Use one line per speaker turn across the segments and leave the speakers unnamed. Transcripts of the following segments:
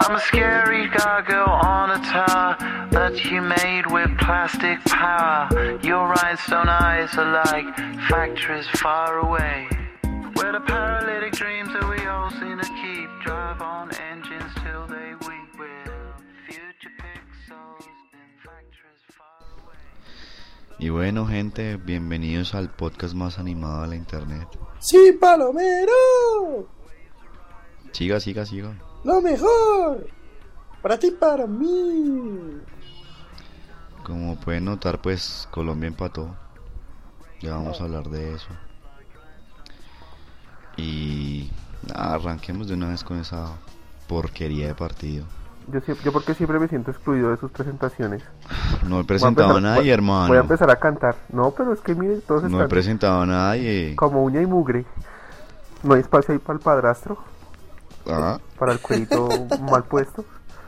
I'm a scary gargoyle on a tower that you made with plastic power. Your rhinestone eyes are like factories far away. Where the paralytic dreams that we all seem to keep drive on engines till they
Y bueno, gente, bienvenidos al podcast más animado de la internet.
¡Sí, Palomero!
Siga, siga, siga.
¡Lo mejor! Para ti, para mí.
Como pueden notar, pues Colombia empató. Ya vamos a hablar de eso. Y nada, arranquemos de una vez con esa porquería de partido.
Yo, porque siempre me siento excluido de sus presentaciones.
No he presentado a
Voy
nadie,
voy-
hermano.
Voy a empezar a cantar. No, pero es que miren, todos
No he presentado a nadie.
como uña y mugre. No hay espacio ahí para el padrastro,
Ah,
para el cuerito mal puesto.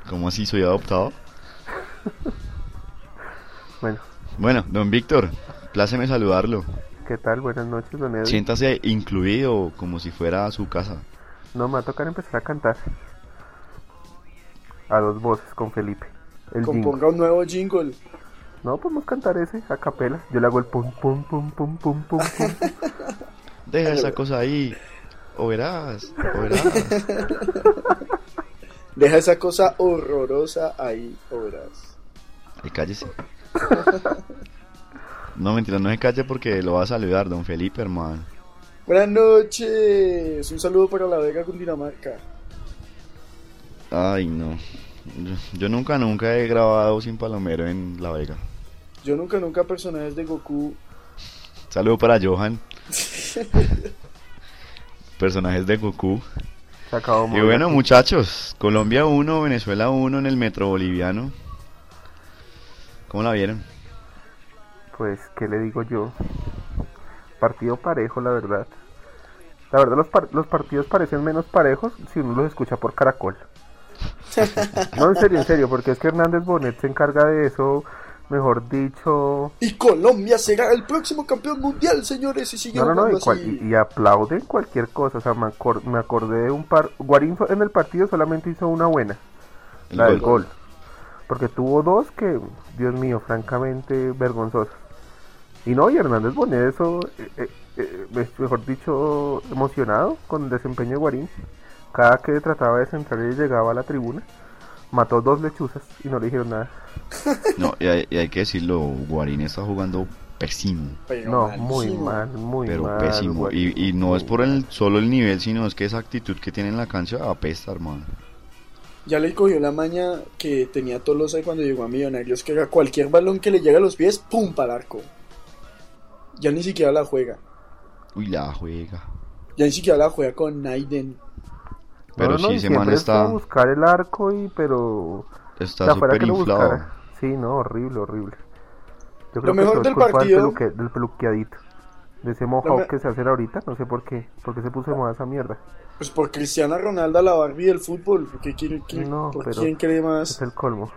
¿Cómo así soy adoptado?
Bueno,
Bueno, don Víctor, pláceme saludarlo.
¿qué tal? Buenas noches, don Edwin.
Siéntase incluido como si fuera a su casa.
No, me va a tocar empezar a cantar. A dos voces con Felipe. El jingle.
Componga un nuevo jingle.
No, podemos cantar ese a capela. Yo le hago el pum pum pum pum pum pum pum.
Deja esa cosa ahí. O verás, o verás.
Deja esa cosa horrorosa ahí, obras.
Ay, cállese. No, mentira, no se calle porque lo va a saludar, don Felipe, hermano.
Buenas noches. Un saludo para la Vega Cundinamarca.
Ay, no. Yo, yo nunca, nunca he grabado sin palomero en La Vega.
Yo nunca, nunca personajes de Goku.
Saludo para Johan. Personajes de Goku.
Se acabó
Y bueno, muchachos, Colombia 1, Venezuela 1 en el metro boliviano. ¿Cómo la vieron?
Pues, ¿qué le digo yo? Partido parejo, la verdad. La verdad, los, par- los partidos parecen menos parejos si uno los escucha por caracol. No, en serio, en serio, porque es que Hernández Bonet se encarga de eso, mejor dicho.
Y Colombia será el próximo campeón mundial, señores. Y sigue
No, no, y, cual-
así.
y- y aplauden cualquier cosa. O sea, me, acor- me acordé de un par. Guarín en el partido solamente hizo una buena,
El
la del
gol.
Porque tuvo dos que, Dios mío, francamente vergonzosas. Y no, y Hernández Bonet, eso, eh, eh, eh, es, mejor dicho, emocionado con el desempeño de Guarín. Cada que trataba de centrar y llegaba a la tribuna, mató dos lechuzas y no le dijeron nada.
No, y hay, y hay que decirlo, Guarín está jugando pésimo.
Pero
No,
malísimo.
muy mal, muy
Pero
mal.
pésimo.
Guarín.
Y, y no es por el solo el nivel, sino es que esa actitud que tiene en la cancha apesta, hermano.
Ya le cogió la maña que tenía Tolosa cuando llegó a Millonarios, que era cualquier balón que le llega a los pies, ¡pum! para el arco. Ya ni siquiera la juega.
Uy, la juega.
Ya ni siquiera la juega con Naiden.
Pero
No, no,
sí,
es
está,
como buscar el arco y pero
está súper
que
inflado.
Sí, no, horrible, horrible. Yo
Lo mejor
es
del partido-
peluque- del peluqueadito. De ese mojado
me-
que se hace ahorita, no sé por qué. ¿Por qué se puso de moda esa mierda?
Pues por Cristiana Ronaldo, la Barbie del fútbol. ¿Por, qué quiere- quiere-
No,
por
pero-
quién cree
Es
más?
el colmo.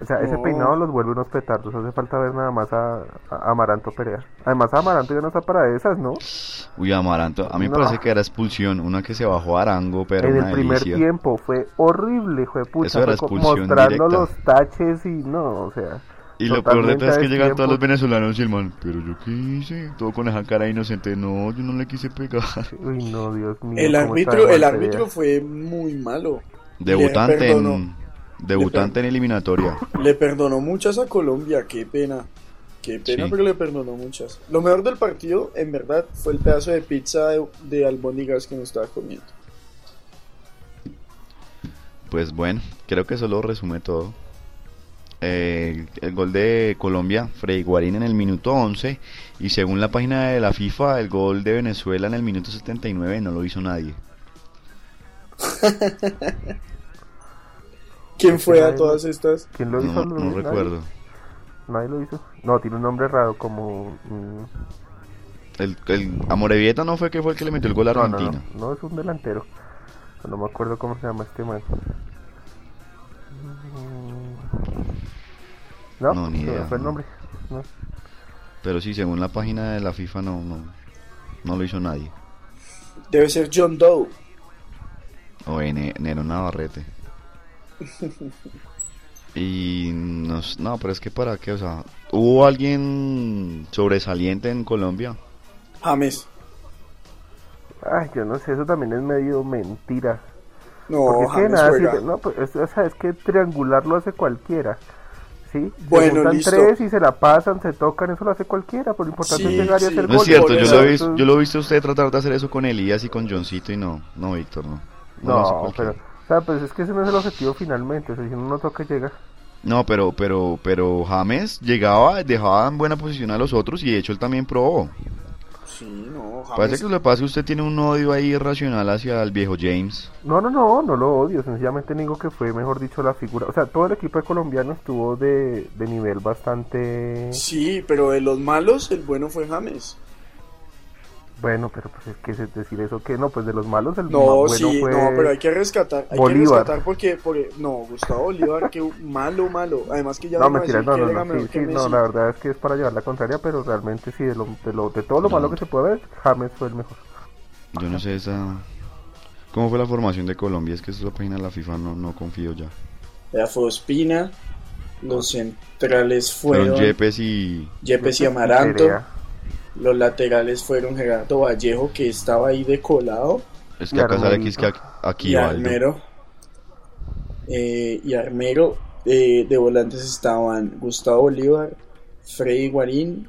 O sea, ese
No.
peinado los vuelve unos petardos. Hace falta ver nada más a, a Amaranto Perea. Además, Amaranto ya no está para esas, ¿no?
Uy, Amaranto, a mí me
No.
parece que era expulsión, una que se bajó a Arango, pero
en
una
el primer
delicia.
tiempo fue horrible, fue puta.
Eso era expulsión
mostrando
directa.
los taches y no, o sea.
Y lo peor de todo es que llegan todos los venezolanos y el man, pero yo qué hice, todo con esa cara inocente, no, yo no le quise pegar.
Uy, no, Dios mío.
El árbitro, el árbitro fue muy malo.
Debutante en, debutante en eliminatoria.
Le perdonó muchas a Colombia, qué pena. Qué pena,
Sí.
pero le perdonó muchas. Lo mejor del partido, en verdad, fue el pedazo de pizza de, de albóndigas que nos estaba comiendo.
Pues bueno, creo que eso lo resume todo. Eh, el gol de Colombia, Freddy Guarín en el minuto 11 y según la página de la FIFA, el gol de Venezuela en el minuto 79 no lo hizo nadie.
¿Quién fue a todas estas?
¿Quién lo hizo?
No, no
Nadie.
recuerdo.
Nadie lo hizo. No, tiene un nombre raro como... mm,
El, el Amorevieta no fue que fue el que le metió el gol a
No, no,
Argentina.
no, no, es un delantero. No me acuerdo cómo se llama este man. No,
No, ni idea,
fue el
no.
nombre. ¿no?
Pero sí, según la página de la FIFA no, no, no lo hizo nadie.
Debe ser John Doe.
O Nero Navarrete. Y no, no, pero es que para qué, o sea, ¿hubo alguien sobresaliente en Colombia?
James.
Ay, yo no sé, eso también es medio mentira.
No,
Porque
James
nada
juega.
no, pues, es- o sea, es que triangular lo hace cualquiera. ¿Sí? Se
Bueno,
juntan
listo.
tres y se la pasan, se tocan, eso lo hace cualquiera, pero lo importante
Sí,
es llegar y
sí.
hacer
No es cierto, yo lo, he visto, yo lo he visto a usted tratar de hacer eso con Elías y con Johncito y no, no, Víctor, no. lo hace
No,
cualquiera.
pero, o sea, pues es que ese no es el objetivo finalmente, o sea, si uno no toca llega.
No, pero, pero, pero James llegaba, dejaba en buena posición a los otros y de hecho él también probó.
Sí, no, James.
Parece que lo que pasa es que usted tiene un odio ahí irracional hacia el viejo James.
No, no, no, no lo odio, sencillamente digo que fue, mejor dicho, la figura. O sea, todo el equipo de colombianos estuvo de, de nivel bastante...
Sí, pero de los malos, el bueno fue James.
Bueno, pero pues es que es decir eso que no, pues de los malos el
No,
más bueno
sí,
fue...
no, pero hay que rescatar. Hay
Bolívar.
que rescatar porque, porque, no, Gustavo Bolívar, que malo, malo. Además que ya
No, mentira, no,
que
no, no, sí, no, la verdad es que es para llevar la contraria, pero realmente sí, de, lo, de, lo, de todo lo malo que se puede ver, James fue el mejor.
Yo no sé esa... ¿Cómo fue la formación de Colombia? Es que esa es la página de la FIFA, no, no confío ya.
Ya fue Ospina, los centrales
Fueron
fueron
Yepes y...
Yepes y Amaranto. Los laterales fueron Gerardo Vallejo, que estaba ahí de colado,
Es que acá sale que es que aquí,
y. Armero. Eh, y Armero, eh, de volantes estaban Gustavo Bolívar, Freddy Guarín,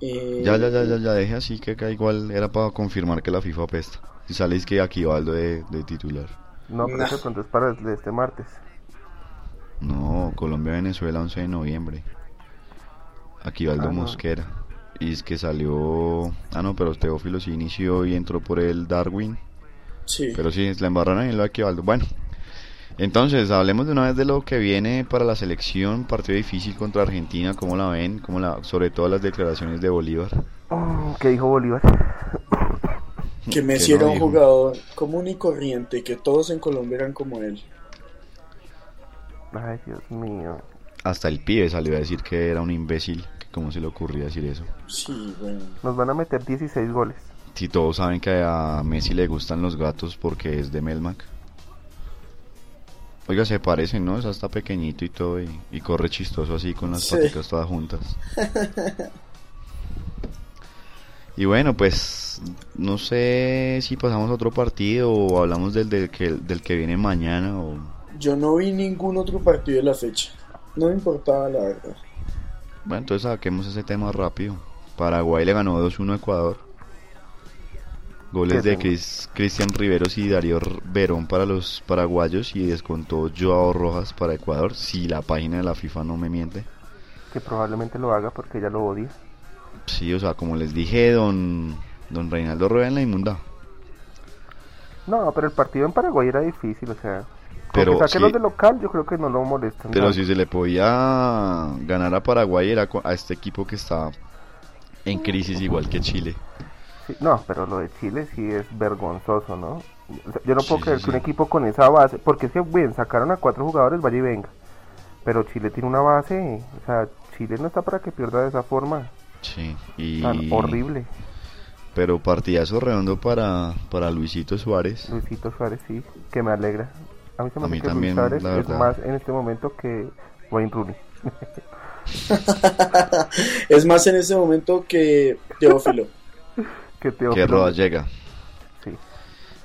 eh,
Ya, ya, ya, ya, ya, deje así que acá igual era para confirmar que la FIFA apesta. Si sale es que aquí Valdo de, de titular.
No, pero
Nah.
pronto es para el de este martes.
No, Colombia-Venezuela 11 de noviembre. Aquí Valdo
Ah, no.
Y es que salió... Ah, no, pero Teófilo sí inició y entró por el Darwin.
sí.
Pero sí, la embarraron en lo de. Bueno, entonces hablemos de una vez de lo que viene para la selección. Partido difícil contra Argentina. ¿Cómo la ven? ¿Cómo la, sobre todo las declaraciones de Bolívar.
Mm, ¿Qué dijo Bolívar?
que Messi
no
era un
dijo.
jugador común y corriente, que todos en Colombia eran como él.
Ay, Dios mío.
Hasta el pibe salió a decir que era un imbécil. ¿Cómo se le ocurría decir eso?
Sí, bueno.
Nos van a meter 16 goles.
Si todos saben que a Messi le gustan los gatos porque es de Melmac. Oiga, se parecen, ¿no? Es hasta pequeñito y todo y, y corre chistoso así con las
Sí.
paticas todas juntas. y bueno, pues no sé si pasamos a otro partido o hablamos del, del, que, del que viene mañana o...
Yo no vi ningún otro partido de la fecha. No me importaba, la verdad.
Bueno, entonces saquemos ese tema rápido. Paraguay le ganó 2-1 a Ecuador. Goles
¿Qué
de? Cris- Cristian Riveros y Darío Verón para los paraguayos y descontó Joao Rojas para Ecuador, si la página de la FIFA no me miente.
Que probablemente lo haga porque ella lo odia.
Sí, o sea, como les dije, don, don Reinaldo Rueda en la inmunda.
No, pero el partido en Paraguay era difícil, o sea.
Pero
saquen
sí.
los de local, yo creo que no lo molestan.
Pero
tanto.
si se le podía ganar a Paraguay era a este equipo que está en crisis igual que Chile.
Sí, no, pero lo de Chile sí es vergonzoso, ¿no? Yo no puedo
sí,
creer
sí.
que un equipo con esa base, porque es que bien, sacaron a cuatro jugadores, vaya y venga. Pero Chile tiene una base, o sea, Chile no está para que pierda de esa forma
Sí, y...
tan horrible.
Pero partidazo redondo para, para Luisito Suárez.
Luisito Suárez sí, que me alegra. A mí se me
A
hace que
también,
Luis Suárez es más en este momento que Wayne Rooney.
es más en ese momento que Teófilo.
que
Que
Teófilo.
Rodas llega.
Sí.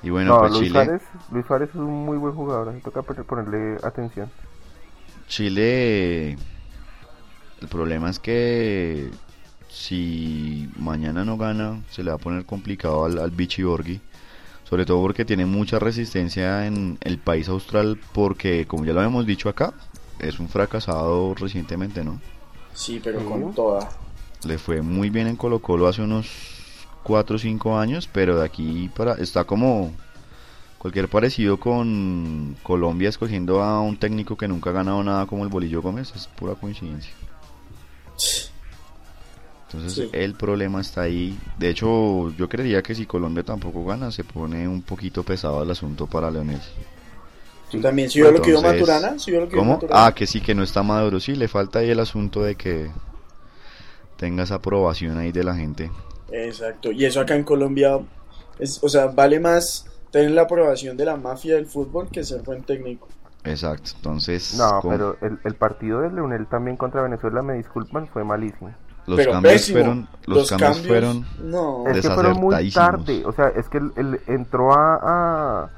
Y bueno,
no,
pues
Luis
Chile,
Suárez, Luis Suárez es un muy buen jugador, así toca poner- ponerle atención.
Chile, el problema es que si mañana no gana, se le va a poner complicado al, al Vichy Borghi. Sobre todo porque tiene mucha resistencia en el país austral, porque como ya lo hemos dicho acá, es un fracasado recientemente, ¿no?
Sí, pero con toda.
Le fue muy bien en Colo Colo hace unos 4 o 5 años, pero de aquí para... Está como cualquier parecido con Colombia escogiendo a un técnico que nunca ha ganado nada como el Bolillo Gómez, es pura coincidencia. Entonces
Sí.
el problema está ahí. De hecho, yo creería que si Colombia tampoco gana, se pone un poquito pesado el asunto para Leonel.
¿Tú también? ¿Sí vio lo que Maturana? ¿Sí vio lo que
¿Cómo?
Maturana?
Ah, que sí, que no está maduro. Sí, le falta ahí el asunto de que tenga esa aprobación ahí de la gente.
Exacto. Y eso acá en Colombia, es, o sea, vale más tener la aprobación de la mafia del fútbol que ser buen técnico.
Exacto, entonces
No, pero el, el partido de Leonel también contra Venezuela, me disculpan, fue malísimo.
Los
Pero
cambios
pésimo.
fueron, los, cambios, fueron
No.
Es que fueron muy tarde, o sea, es que él, él entró a... a,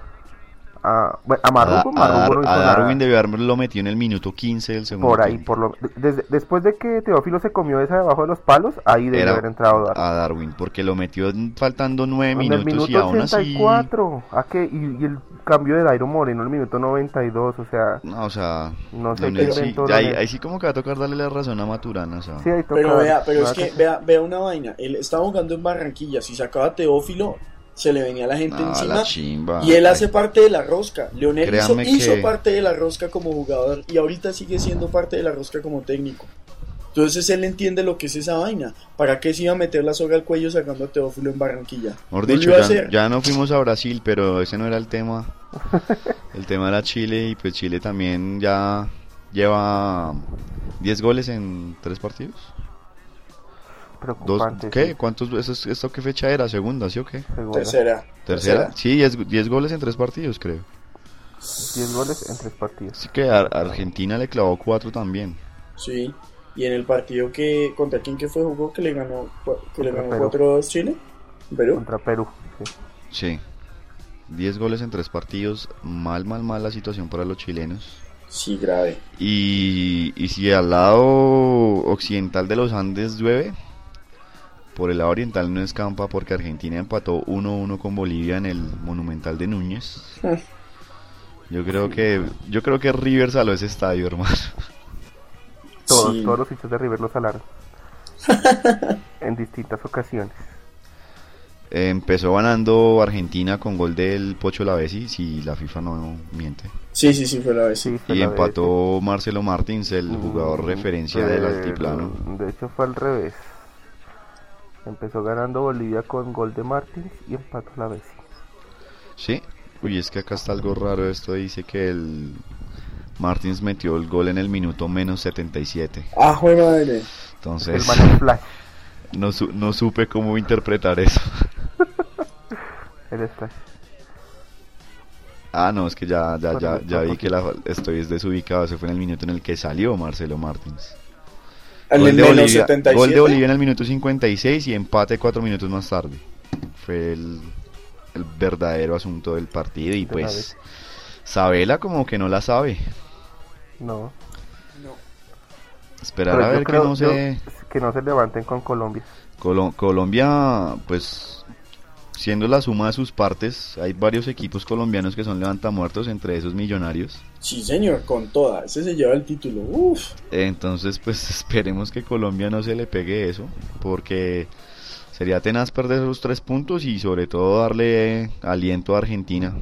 a, bueno, a
a,
Marrugo,
a
Marrugo
Dar-
no hizo
a
nada.
Darwin debió haberlo metido en el minuto 15 del segundo
por ahí,
tiempo.
por lo, desde- después de que Teófilo se comió esa debajo de los palos, ahí debe
Era
haber entrado Darwin.
a Darwin, porque lo metió faltando nueve
En el
minutos
minuto
y aún así
84, ¿a qué? Y, y el cambio de Dairo Moreno en el minuto 92, o sea,
no, o sea,
No sé qué
sí- ahí, sí como que va a tocar darle la razón a Maturana, o sea,
sí, ahí toca
Pero vea, pero es
nada
que vea, vea una vaina. Él estaba jugando en Barranquilla. Si sacaba Teófilo, se le venía la gente
no,
encima.
la chimba.
Y él
Ay,
hace parte de la rosca. Leonel hizo,
Créanme
hizo
que-
parte de la rosca como jugador y ahorita sigue siendo parte de la rosca como técnico. Entonces él entiende lo que es esa vaina. ¿Para qué se iba a meter la soga al cuello sacando a Teófilo en Barranquilla?
Mejor dicho,
a
ya, ya no fuimos a Brasil, pero ese no era el tema. El tema era Chile y pues Chile también ya lleva 10 goles en tres partidos. Dos,
preocupante.
¿Qué?
sí,
¿Cuántos? Eso, es- ¿Esto qué fecha era? ¿Segunda, sí o qué?
segunda.
Tercera.
¿Tercera? Sí, 10, 10 goles en tres partidos, creo.
10 goles en tres partidos.
Así que a Argentina le clavó 4 también.
Sí. Y en el partido que contra quién que fue jugó que le ganó que le ganó
Perú.
4-2 Chile. Perú.
Contra Perú. sí.
Sí. 10 goles en tres partidos. Mal, mal, mal la situación para los chilenos.
Sí, grave.
Y, y si al lado occidental de los Andes llueve, por el lado oriental no escampa porque Argentina empató 1-1 con Bolivia en el Monumental de Núñez. Yo creo que yo creo que River saló ese estadio, hermano.
Todos,
Sí.
todos los hinchas de River lo salaron. en distintas ocasiones.
Empezó ganando Argentina con gol del Pocho Lavesi, si la FIFA no miente.
Sí, sí, sí, fue la vez.
Sí, fue
Y
la
empató Marcelo Martins, el jugador
Mm,
referencia del altiplano.
De hecho fue al revés. Empezó ganando Bolivia con gol de Martins y empató la vez.
Sí, uy, es que acá está algo raro. Esto dice que el Martins metió el gol en el minuto menos 77.
Ah, madre.
El
Entonces, no, su- no supe cómo interpretar eso.
El flash.
Ah, no, es que ya, ya, ya, ya vi que la, estoy desubicado. Ese fue en el minuto en el que salió Marcelo Martins.
En
Gol
el
de, Bolivia,
77.
gol de Bolivia en el minuto 56 y empate cuatro minutos más tarde. Fue el, el verdadero asunto del partido y pues. Sabela como que no la sabe.
No.
No.
Esperar
Pero
a ver que no se...
que no se levanten con Colombia.
Colo- Colombia, pues, siendo la suma de sus partes, hay varios equipos colombianos que son levantamuertos, entre esos millonarios.
Sí, señor, con toda. Ese se lleva el título. Uf.
Entonces, pues, esperemos que Colombia no se le pegue eso, porque sería tenaz perder esos tres puntos y sobre todo darle aliento a Argentina.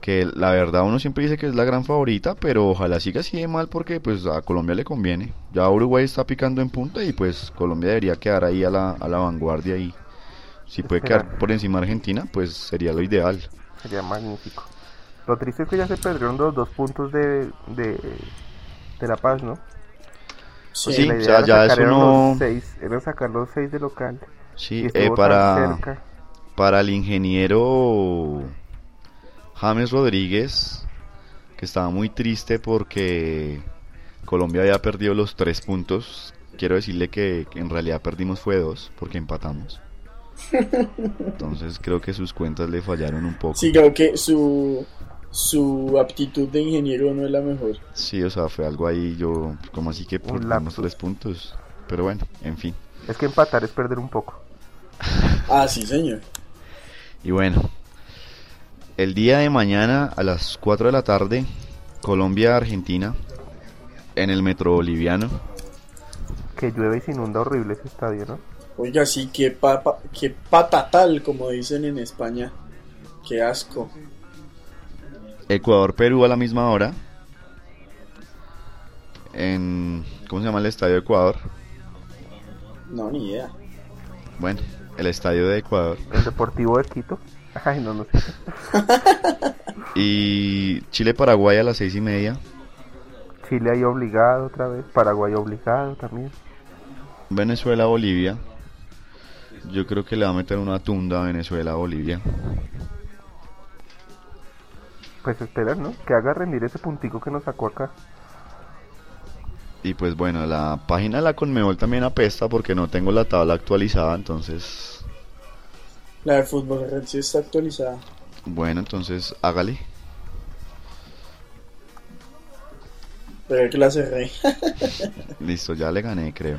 Que la verdad uno siempre dice que es la gran favorita, pero ojalá siga así de mal porque pues a Colombia le conviene. Ya Uruguay está picando en punta y pues Colombia debería quedar ahí a la, a la vanguardia y si puede quedar por encima de Argentina, pues sería lo ideal.
Sería magnífico. Lo triste es que ya se perdieron los dos puntos de, de, de La Paz, ¿no?
Sí.
O sea,
era
ya eso no-
seis, era sacar los seis de local.
Sí, eh, para,
cerca.
para el ingeniero James Rodríguez, que estaba muy triste porque Colombia había perdido los tres puntos. Quiero decirle que, que en realidad perdimos fue dos, porque empatamos. Entonces creo que sus cuentas le fallaron un poco.
Sí, creo que su, su aptitud de ingeniero no es la mejor.
Sí, o sea, fue algo ahí, yo, como así que perdimos
lapsus.
tres puntos. Pero bueno, en fin.
Es que empatar es perder un poco.
Ah, sí, señor.
Y bueno, el día de mañana a las 4 de la tarde, Colombia-Argentina, en el Metro Boliviano.
Que llueve y se inunda horrible ese estadio, ¿no?
Oiga, sí, qué, papa, qué patatal, como dicen en España. Qué asco.
Ecuador-Perú a la misma hora. En. ¿Cómo se llama el estadio de Ecuador?
No, ni idea.
Bueno, el estadio de Ecuador.
El Deportivo de Quito. Ay, no, no sé.
Y Chile-Paraguay a las seis y media.
Chile ahí obligado otra vez. Paraguay obligado también.
Venezuela-Bolivia. Yo creo que le va a meter una tunda a Venezuela-Bolivia.
Pues esperar, ¿no? Que haga rendir ese puntico que nos sacó acá.
Y pues bueno, la página de la Conmebol también apesta porque no tengo la tabla actualizada, entonces...
La de fútbol red sí está actualizada.
Bueno, entonces hágale.
Pero que la cerré.
Listo, ya le gané, creo.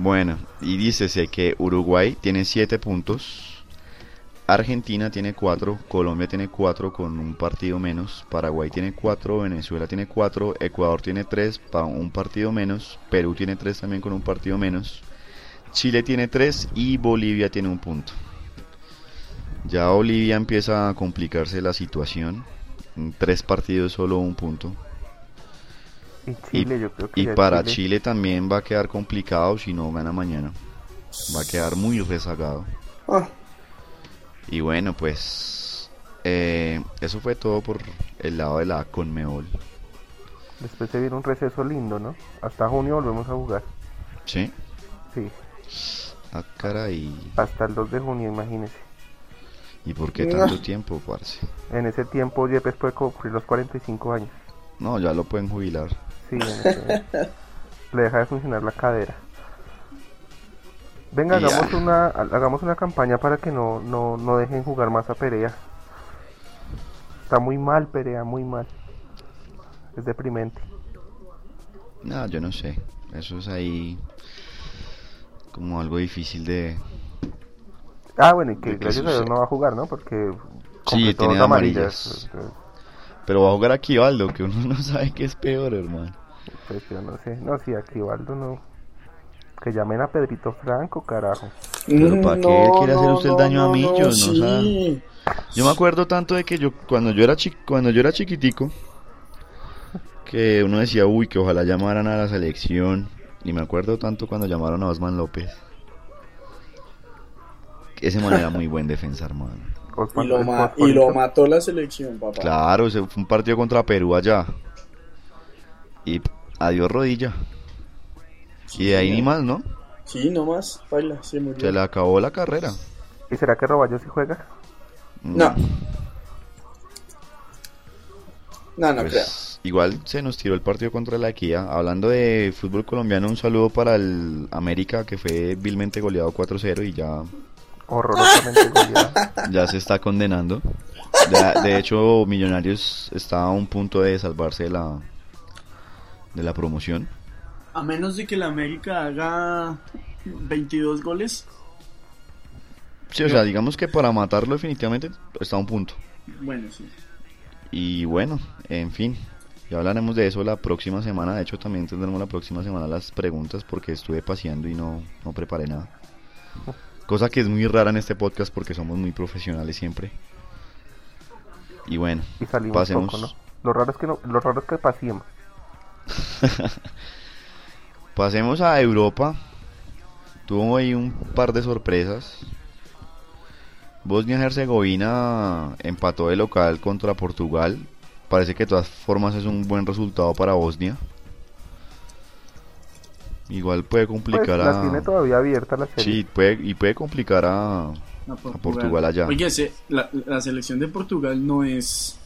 Bueno, y dícese que Uruguay tiene 7 puntos, Argentina tiene 4, Colombia tiene 4 con un partido menos, Paraguay tiene 4, Venezuela tiene 4, Ecuador tiene 3, un partido menos, Perú tiene 3 también con un partido menos, Chile tiene 3 y Bolivia tiene un punto. Ya Bolivia empieza a complicarse la situación, en 3 partidos solo un punto.
Y Chile, yo creo que
Y
ya
para Chile también va a quedar complicado si no gana mañana. Va a quedar muy rezagado.
Ah,
Y bueno, pues eh, eso fue todo por el lado de la Conmebol.
Después se viene un receso lindo, ¿no? Hasta junio volvemos a jugar.
¿Sí?
Sí,
Ah, caray.
hasta el 2 de junio, imagínese.
¿Y por qué tanto tiempo, parce?
En ese tiempo Yepes puede cumplir los 45 años.
No, ya lo pueden jubilar.
Sí, le deja de funcionar la cadera. Venga,
Ya.
hagamos una, hagamos una campaña para que no, no, no dejen jugar más a Perea. Está muy mal Perea, muy mal. Es deprimente.
No, yo no sé. Eso es ahí como algo difícil de...
Ah, bueno, y que
¿De qué
gracias a Dios no va a jugar, ¿no? Porque
Sí, tiene
dos
amarillas. Pero va a jugar aquí Valdo, que uno no sabe qué es peor, hermano.
Pues yo no sé. No, si aquí Valdo no. Que llamen a Pedrito Franco, carajo.
Pero ¿para qué quiere hacer usted el daño a Millos? No,
sí.
Yo me acuerdo tanto de que yo cuando yo era chi- cuando yo era chiquitico que uno decía, "Uy, que ojalá llamaran a la selección." Y me acuerdo tanto cuando llamaron a Osman López. Ese man era muy buen defensa, hermano.
Y lo, ma- y lo mató la selección, papá.
Claro, ese fue un partido contra Perú allá. Y adiós rodilla. Y de ahí ni más, ¿no?
Sí, nomás, baila, se murió.
Se le acabó la carrera.
¿Y será que Roballo sí juega?
No. No, no
Pues,
creo.
igual se nos tiró el partido contra la Equidad. Hablando de fútbol colombiano, un saludo para el América que fue vilmente goleado 4-0 y ya,
Horrorosamente goleado.
ya se está condenando. De, de hecho, Millonarios está a un punto de salvarse de la, de la promoción.
A menos de que la América haga 22 goles.
Sí, o sea, digamos que para matarlo definitivamente está a un punto.
Bueno, sí.
Y bueno, en fin, ya hablaremos de eso la próxima semana. De hecho, también tendremos la próxima semana las preguntas porque estuve paseando y no, no preparé nada. Cosa que es muy rara en este podcast porque somos muy profesionales siempre. Y bueno,
Y salimos
pasemos.
poco, ¿no? Lo raro es que no, lo raro es que pasemos.
Pasemos a Europa. Tuvo ahí un par de sorpresas. Bosnia-Herzegovina empató de local contra Portugal. Parece que de todas formas es un buen resultado para Bosnia. Igual puede
Pues
complicar
la tiene
a...
todavía abierta la serie.
Sí, puede, y puede complicar a...
A
Portugal allá.
Oye, se- la, la selección de Portugal no es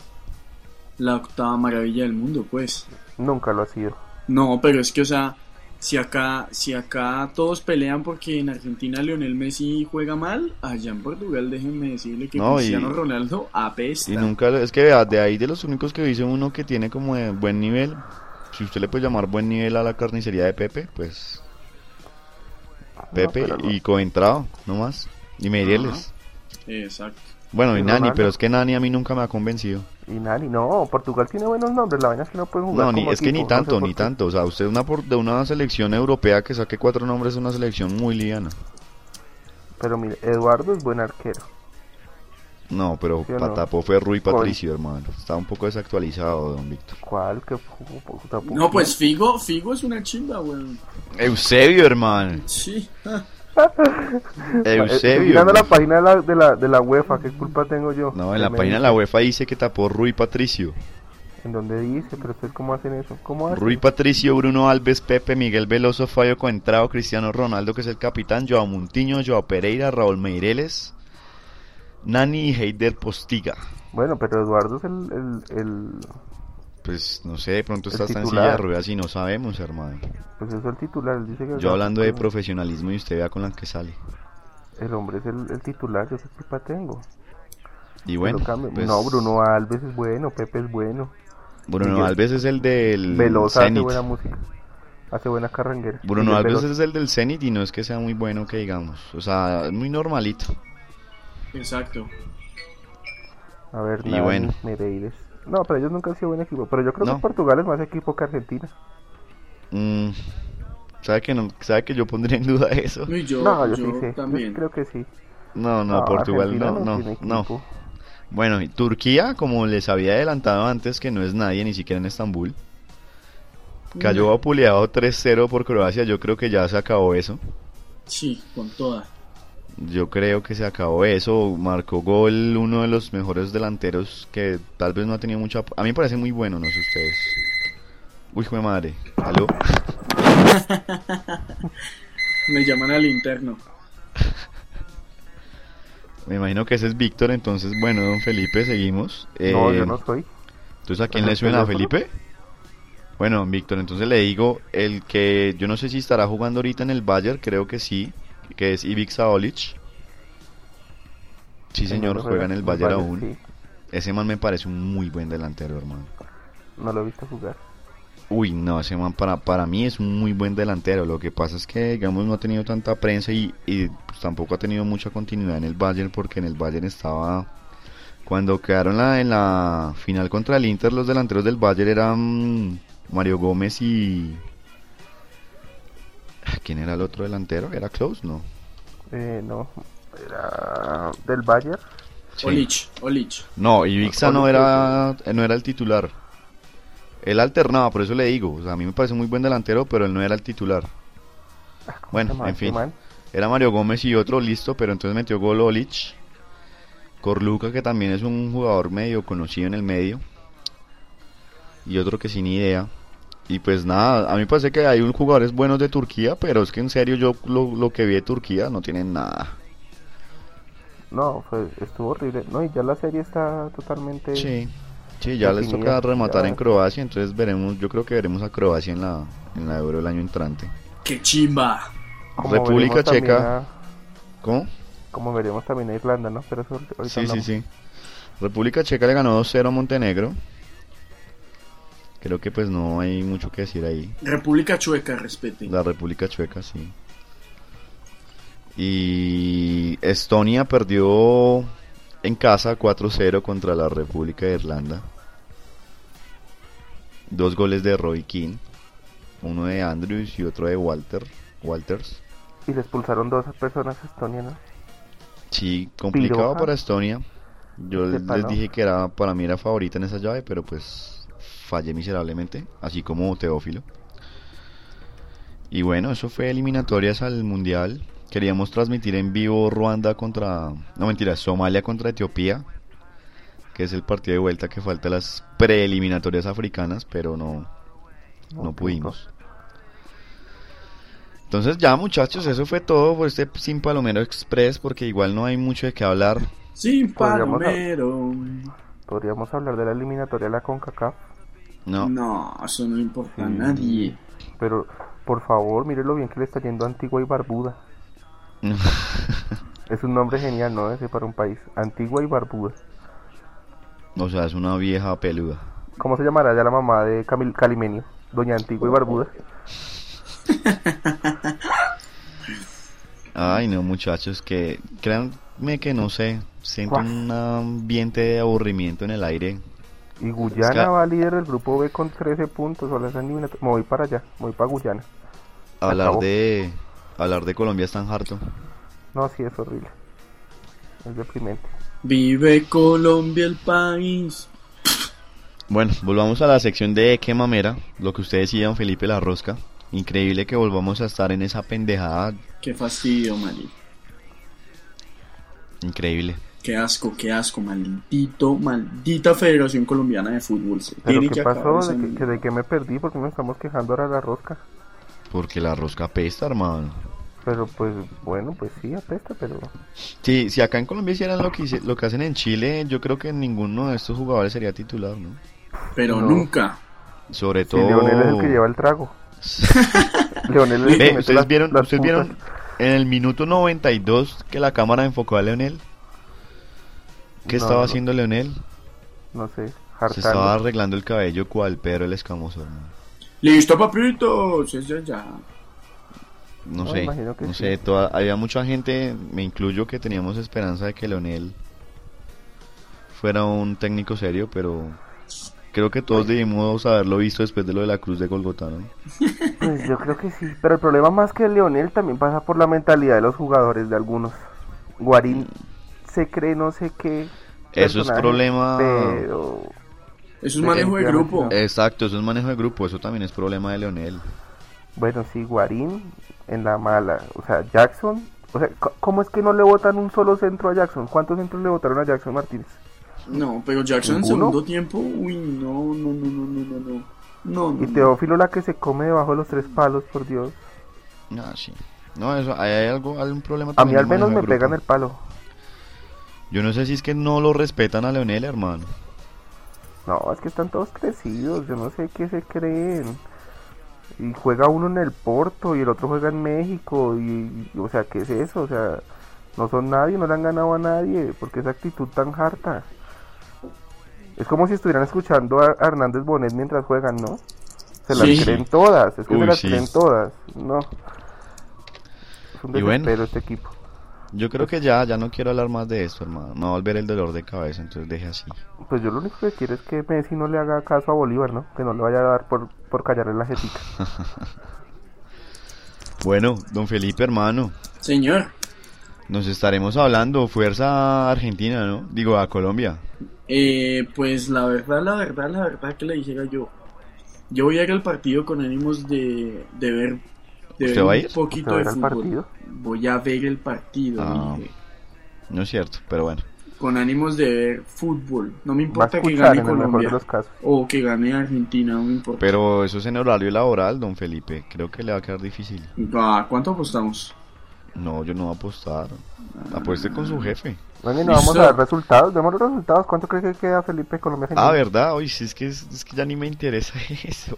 la octava maravilla del mundo, pues.
Nunca lo ha sido.
No, pero es que, o sea, si acá, si acá todos pelean porque en Argentina Lionel Messi juega mal, allá en Portugal déjenme decirle que
No, y-
Cristiano Ronaldo apesta.
Y nunca... Es que vea, de ahí de los únicos que dice uno que tiene como de buen nivel... Si usted le puede llamar buen nivel a la carnicería de Pepe, pues... Pepe
pero no.
y Coentrao, no más. Y Meireles.
Exacto.
Bueno, y
Y
Nani, pero es que Nani a mí nunca me ha convencido.
Y Nani, no, Portugal tiene buenos nombres. La vaina es que no pueden jugar.
No, ni,
como
es que ni
no sé
tanto, ni tanto. O sea, usted una por- de una selección europea que saque cuatro nombres es una selección muy liviana.
Pero mire, Eduardo es buen arquero.
No, pero
¿Sí o no?
Patapó fue Rui Patricio, hermano. Está un poco desactualizado, don Víctor.
¿Cuál? Tampoco.
No, pues Figo, Figo es una chimba, weón.
Eusebio, hermano.
Sí.
Eh,
Eusebio.
mirando la página de la, de, la, de la UEFA, ¿qué culpa tengo yo?
No, en la página de la UEFA dice que tapó Rui Patricio.
¿En dónde dice? Pero ustedes cómo hacen eso? ¿Cómo hacen?
Rui Patricio, Bruno Alves, Pepe, Miguel Veloso, Fabio Coentrao, Cristiano Ronaldo, que es el capitán, Joao Muntiño, Joao Pereira, Raúl Meireles, Nani y Heider Postiga.
Bueno, pero Eduardo es el, el, el-
Pues no sé, de pronto está tan silla de ruedas y no sabemos, hermano.
pues eso es el titular. él dice que
Yo hablando de profesionalismo y usted vea con la que sale.
El hombre es el, el titular, yo qué culpa tengo.
Y bueno, pues,
No, Bruno Alves es bueno, Pepe es bueno.
Bruno
Miguel-
Alves es el del
Velosa hace buena música. Hace buena carranguera.
Bruno
Miguel
Alves es el del Zenit y no es que sea muy bueno que digamos. O sea, es muy normalito.
Exacto.
A ver,
Y
Nani,
bueno.
No, pero ellos nunca han sido buen equipo. Pero yo creo
No.
que Portugal es más equipo que Argentina.
Mm, ¿sabe, que no, ¿Sabe que yo pondría en duda eso?
Y yo,
no, yo,
yo
sí sé. Yo
también.
creo que sí.
No, no, Portugal no, no, no. Bueno, y Turquía, como les había adelantado antes, que no es nadie, ni siquiera en Estambul. Cayó vapuleado 3-0 por Croacia, yo creo que ya se acabó eso.
Sí, con toda.
Yo creo que se acabó eso. Marcó gol uno de los mejores delanteros que tal vez no ha tenido mucha... A mí me parece muy bueno, no sé ustedes. Uy, jue madre. ¿Aló?
Me llaman al interno.
Me imagino que ese es Víctor, entonces, bueno, don Felipe, seguimos.
No,
Eh,
yo no soy.
Entonces, ¿a quién
¿Con
le suena? Felipe? Bueno, don Víctor, entonces le digo, el que yo no sé si estará jugando ahorita en el Bayern, creo que sí, que es Ivica Olic. Sí, señor,
No,
juega en el Bayern aún.
sí.
Ese man me parece un muy buen delantero, hermano.
No lo he visto jugar.
Uy, no, ese man para, para mí es un muy buen delantero. Lo que pasa es que, digamos, no ha tenido tanta prensa y, y, pues, tampoco ha tenido mucha continuidad en el Bayern porque en el Bayern estaba... Cuando quedaron la, en la final contra el Inter, los delanteros del Bayern eran Mario Gómez y... ¿Quién era el otro delantero? ¿Era Klaus? No.
Eh, no. Era del Bayern.
Sí.
Olich, Olich.
No, Ibiza no era, no era el titular. Él alternaba, por eso le digo. O sea, a mí me parece muy buen delantero, pero él no era el titular.
Ah, ¿cómo
Bueno, en
este
fin. Era Mario Gómez y otro listo, pero entonces metió gol Olic. Corluca, que también es un jugador medio conocido en el medio. Y otro que sin idea. Y pues nada, a mí me parece que hay un jugadores buenos de Turquía, pero es que en serio yo lo, lo que vi de Turquía no tienen nada.
No, fue, estuvo horrible. No, y ya la serie está totalmente.
Sí, sí, ya les toca rematar
ya.
en Croacia, entonces veremos, yo creo que veremos a Croacia en la, en la Euro el año entrante.
¡Qué chimba!
Como
República Checa.
a-
¿Cómo?
como veremos también a Irlanda, ¿no? Pero eso ahorita
Sí, sí, sí. República Checa le ganó 2-0 a Montenegro. Creo que pues no hay mucho que decir ahí.
República Chueca, respete.
La República Checa, sí. Y Estonia perdió en casa 4-0 contra la República de Irlanda. Dos goles de Roy King. Uno de Andrews y otro de Walter. Walters.
Y le expulsaron dos personas a Estonia, ¿no?
Sí, complicado
Piroja.
para Estonia. Yo les, les dije que era para mí era favorita en esa llave, pero pues fallé miserablemente, así como Teófilo. Y bueno, eso fue eliminatorias al Mundial. Queríamos transmitir en vivo Ruanda contra, no mentira, Somalia contra Etiopía, que es el partido de vuelta que falta las preeliminatorias africanas, pero no, no pudimos. Entonces ya muchachos, eso fue todo por este Sin Palomero Express, porque igual no hay mucho de qué hablar.
Sin
Podríamos-
palomero.
Podríamos hablar de la eliminatoria de la CONCACAF.
No,
No, eso no importa a
Sí.
nadie.
Pero, por favor, mire lo bien que le está yendo a Antigua y Barbuda. Es un nombre genial, ¿no? Ese para un país. Antigua y Barbuda.
o sea, es una vieja peluda.
¿Cómo se llamará ya la mamá de Camil Calimenio? Doña Antigua y Barbuda.
Ay, no, muchachos, que créanme que no sé, siento un ambiente de aburrimiento en el aire.
Y Guyana
Es que-
va líder del grupo B con 13 puntos. O las. Me voy para allá, me voy para Guyana.
Hablar
acabó.
de hablar de Colombia es tan harto.
No, sí, es horrible. Es deprimente.
Vive Colombia el país.
Bueno, volvamos a la sección de qué mamera, lo que usted decía, don Felipe La Rosca. Increíble que volvamos a estar en esa pendejada,
Qué fastidio, Mali.
increíble.
Qué asco, qué asco, maldito, maldita Federación Colombiana de Fútbol. Se
¿Pero
tiene
qué
que
pasó? ¿De que, de qué me perdí? porque nos estamos quejando ahora de la rosca?
Porque la rosca apesta, hermano.
Pero pues, bueno, pues sí, apesta, pero...
Sí, si acá en Colombia hicieran lo que, lo que hacen en Chile, yo creo que ninguno de estos jugadores sería titular, ¿no?
Pero
No.
nunca.
Sobre todo...
Leonel es el que lleva el trago. Leonel es el que
¿ustedes
las-
vieron,
las
ustedes vieron en el minuto 92 que la cámara enfocó a Leonel? ¿Qué
No,
estaba
no.
haciendo Leonel?
No sé,
Se estaba arreglando el cabello cual Pedro el escamoso, hermano.
Listo, papitos. Ya, ya, ya.
No,
No,
sé,
imagino que
no
sí.
sé, toda- había mucha gente, me incluyo, que teníamos esperanza de que Leonel fuera un técnico serio, pero creo que todos debimos haberlo visto después de lo de la Cruz de Golgotá, ¿no?
Pues yo creo que sí, pero el problema más que Leonel también pasa por la mentalidad de los jugadores, de algunos. Guarín se cree no sé qué.
Eso es problema-
Pero
Eso es manejo de grupo.
Exacto, eso es manejo de grupo, eso también es problema de Leonel.
bueno, sí, Guarín en la mala. O sea, Jackson. O sea, ¿cómo es que no le votan un solo centro a Jackson? ¿Cuántos centros le votaron a Jackson Martínez?
No, pero Jackson en segundo tiempo. Uy, no, no, no, no, no, no, no. No, no,
Y
no.
Teófilo la que se come debajo de los tres palos, por Dios.
No, sí. No, eso, hay, hay algo, hay un problema
A mí al menos me
grupo.
pegan el palo.
Yo no sé si es que no lo respetan a Leonel, hermano.
No, es que están todos crecidos, yo no sé qué se creen. Y juega uno en el Porto y el otro juega en México y, y, o sea, ¿qué es eso? O sea, no son nadie, no le han ganado a nadie, porque esa actitud tan harta. Es como si estuvieran escuchando a Hernández Bonet mientras juegan, ¿no? Se las
Sí.
creen todas, es que
Uy,
se las
sí.
creen todas, no. Es un
Y bueno.
desespero este equipo.
Yo creo que ya, ya no quiero hablar más de esto, hermano. Me va a volver el dolor de cabeza, entonces deje así.
Pues yo lo único que quiero es que Messi no le haga caso a Bolívar, ¿no? Que no le vaya a dar por, por callarle la jetica.
Bueno, don Felipe, hermano,
Señor,
nos estaremos hablando. Fuerza a Argentina, ¿no? Digo, a Colombia.
eh, pues la verdad, la verdad, la verdad que le dijera yo. Yo voy a ir al partido con ánimos de, de ver, de
¿Usted
ver
va a
un
ir?
poquito
¿Usted va a
de fútbol.
partido?
Voy a ver el partido,
Ah.
dije.
No es cierto, pero bueno.
con ánimos de ver fútbol. No me importa que gane
en el mejor de
Colombia
los casos.
o que gane Argentina, no me importa.
Pero eso es en horario laboral, don Felipe. Creo que le va a quedar difícil.
Ah, ¿Cuánto apostamos?
No, yo no voy a apostar. Apueste con su jefe.
Bueno, y no vamos a dar resultados. Vemos los resultados. ¿Cuánto cree que queda Felipe Colombia Argentina?
Ah, ¿verdad? Oye, sí, es que, es que ya ni me interesa eso.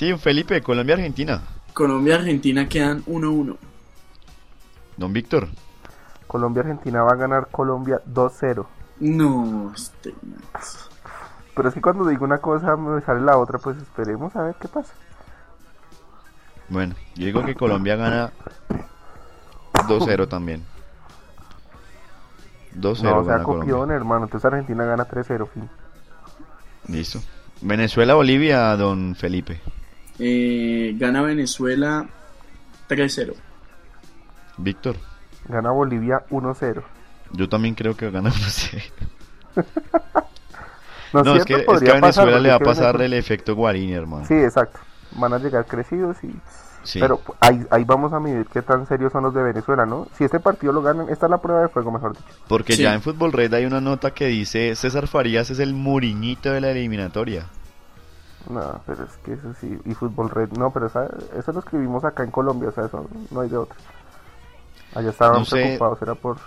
Sí, don Felipe, Colombia-Argentina.
Colombia-Argentina quedan 1-1.
Don Víctor.
Colombia Argentina va a ganar Colombia 2-0.
No, este.
Pero es que cuando digo una cosa me sale la otra, pues esperemos a ver qué pasa.
Bueno, yo digo que Colombia gana 2-0 también. 2-0
No, o sea,
gana
copión,
Colombia.
hermano. Entonces Argentina gana 3-0, fin.
Listo. Venezuela-Bolivia, don Felipe.
Eh, gana Venezuela 3-0.
Víctor.
Gana Bolivia 1-0.
Yo también creo que gana 1-0.
No,
No, es que, es que a
pasar,
Venezuela le va a pasar
Venezuela-
el efecto Guarini, hermano.
Sí, exacto. Van a llegar crecidos y...
Sí.
Pero ahí, ahí vamos a medir qué tan serios son los de Venezuela, ¿no? Si este partido lo ganan, esta es la prueba de fuego, mejor dicho.
Porque
Sí.
ya en Fútbol Red hay una nota que dice César Farías es el muriñito de la eliminatoria.
No, pero es que eso sí, y fútbol red, no, pero esa- eso lo escribimos acá en Colombia, o sea, eso no hay de otra. Allá estaban
No sé.
preocupados, era por...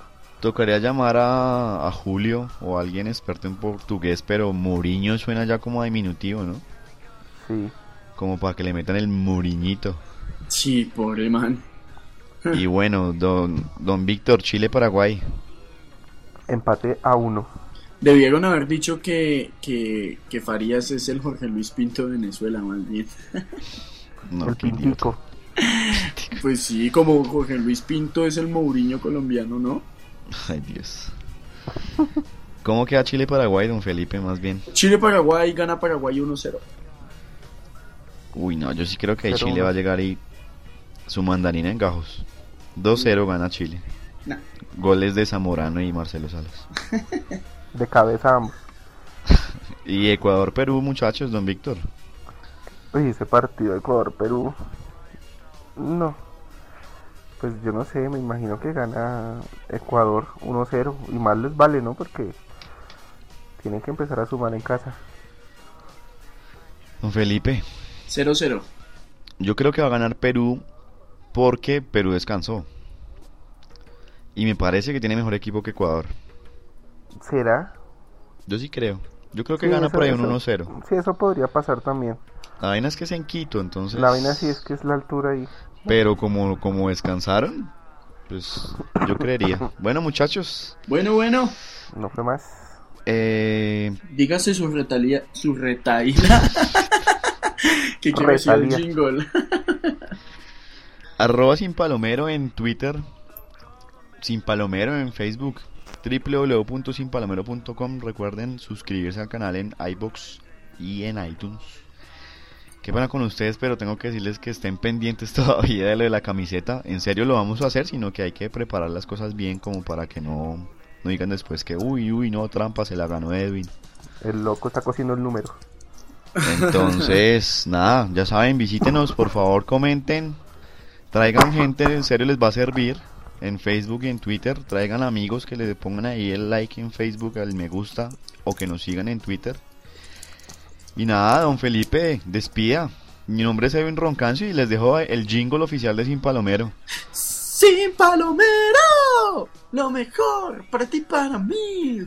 Tocaría llamar a, a Julio o a alguien experto en portugués, pero Muriño suena ya como a diminutivo, ¿no?
Sí,
Como para que le metan el muriñito.
Sí, pobre man.
Y bueno, don, don Víctor, Chile-Paraguay.
empate a uno.
Debieron haber dicho que, que, que Farías es el Jorge Luis Pinto de Venezuela, más bien.
No,
el pintico.
Pues sí, como Jorge Luis Pinto es el Mourinho colombiano, ¿no?
Ay, Dios. ¿Cómo queda Chile-Paraguay, don Felipe, más bien?
Chile-Paraguay gana Paraguay 1-0.
Uy, no, yo sí creo que Chile
uno.
va a llegar y su mandarina en gajos. 2-0 gana Chile.
Nah.
Goles de Zamorano y Marcelo Salas.
De cabeza ambos.
Y Ecuador-Perú, muchachos, don Víctor.
Uy, ese partido Ecuador-Perú. No. pues yo no sé, me imagino que gana Ecuador 1-0 y más les vale, ¿no? Porque tienen que empezar a sumar en casa.
Don Felipe,
0-0.
yo creo que va a ganar Perú porque Perú descansó. Y me parece que tiene mejor equipo que Ecuador.
¿Será?
Yo sí creo. Yo creo que
Sí,
gana
eso-
por ahí un
eso-
1-0.
Sí, eso podría pasar también.
La vaina es que es en Quito, entonces...
La vaina sí es que es la altura ahí.
Pero como, como descansaron, pues yo creería. Bueno, muchachos,
Bueno, bueno.
No fue más.
eh,
Dígase su retalia, su retaíla. que quiero decir el
Retalía.
jingle.
arroba sin palomero en Twitter, sin palomero en Facebook, www.sinpalomero.com. Recuerden suscribirse al canal en iBox y en iTunes. Qué pena con ustedes, pero tengo que decirles que estén pendientes todavía de lo de la camiseta. En serio lo vamos a hacer, sino que hay que preparar las cosas bien como para que no, no digan después que uy, uy, no, trampa, se la ganó Edwin.
El loco está cosiendo el número.
Entonces, nada, ya saben, visítenos, por favor, comenten, traigan gente, en serio les va a servir en Facebook y en Twitter, traigan amigos que le pongan ahí el like en Facebook, el me gusta o que nos sigan en Twitter. Y nada, don Felipe, despida. Mi nombre es Edwin Roncancio y les dejo el jingle oficial de Sin Palomero.
Sin palomero, lo mejor para ti, para mí.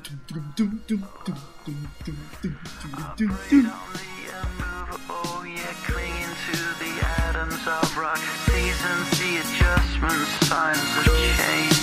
adjustment, signs of change.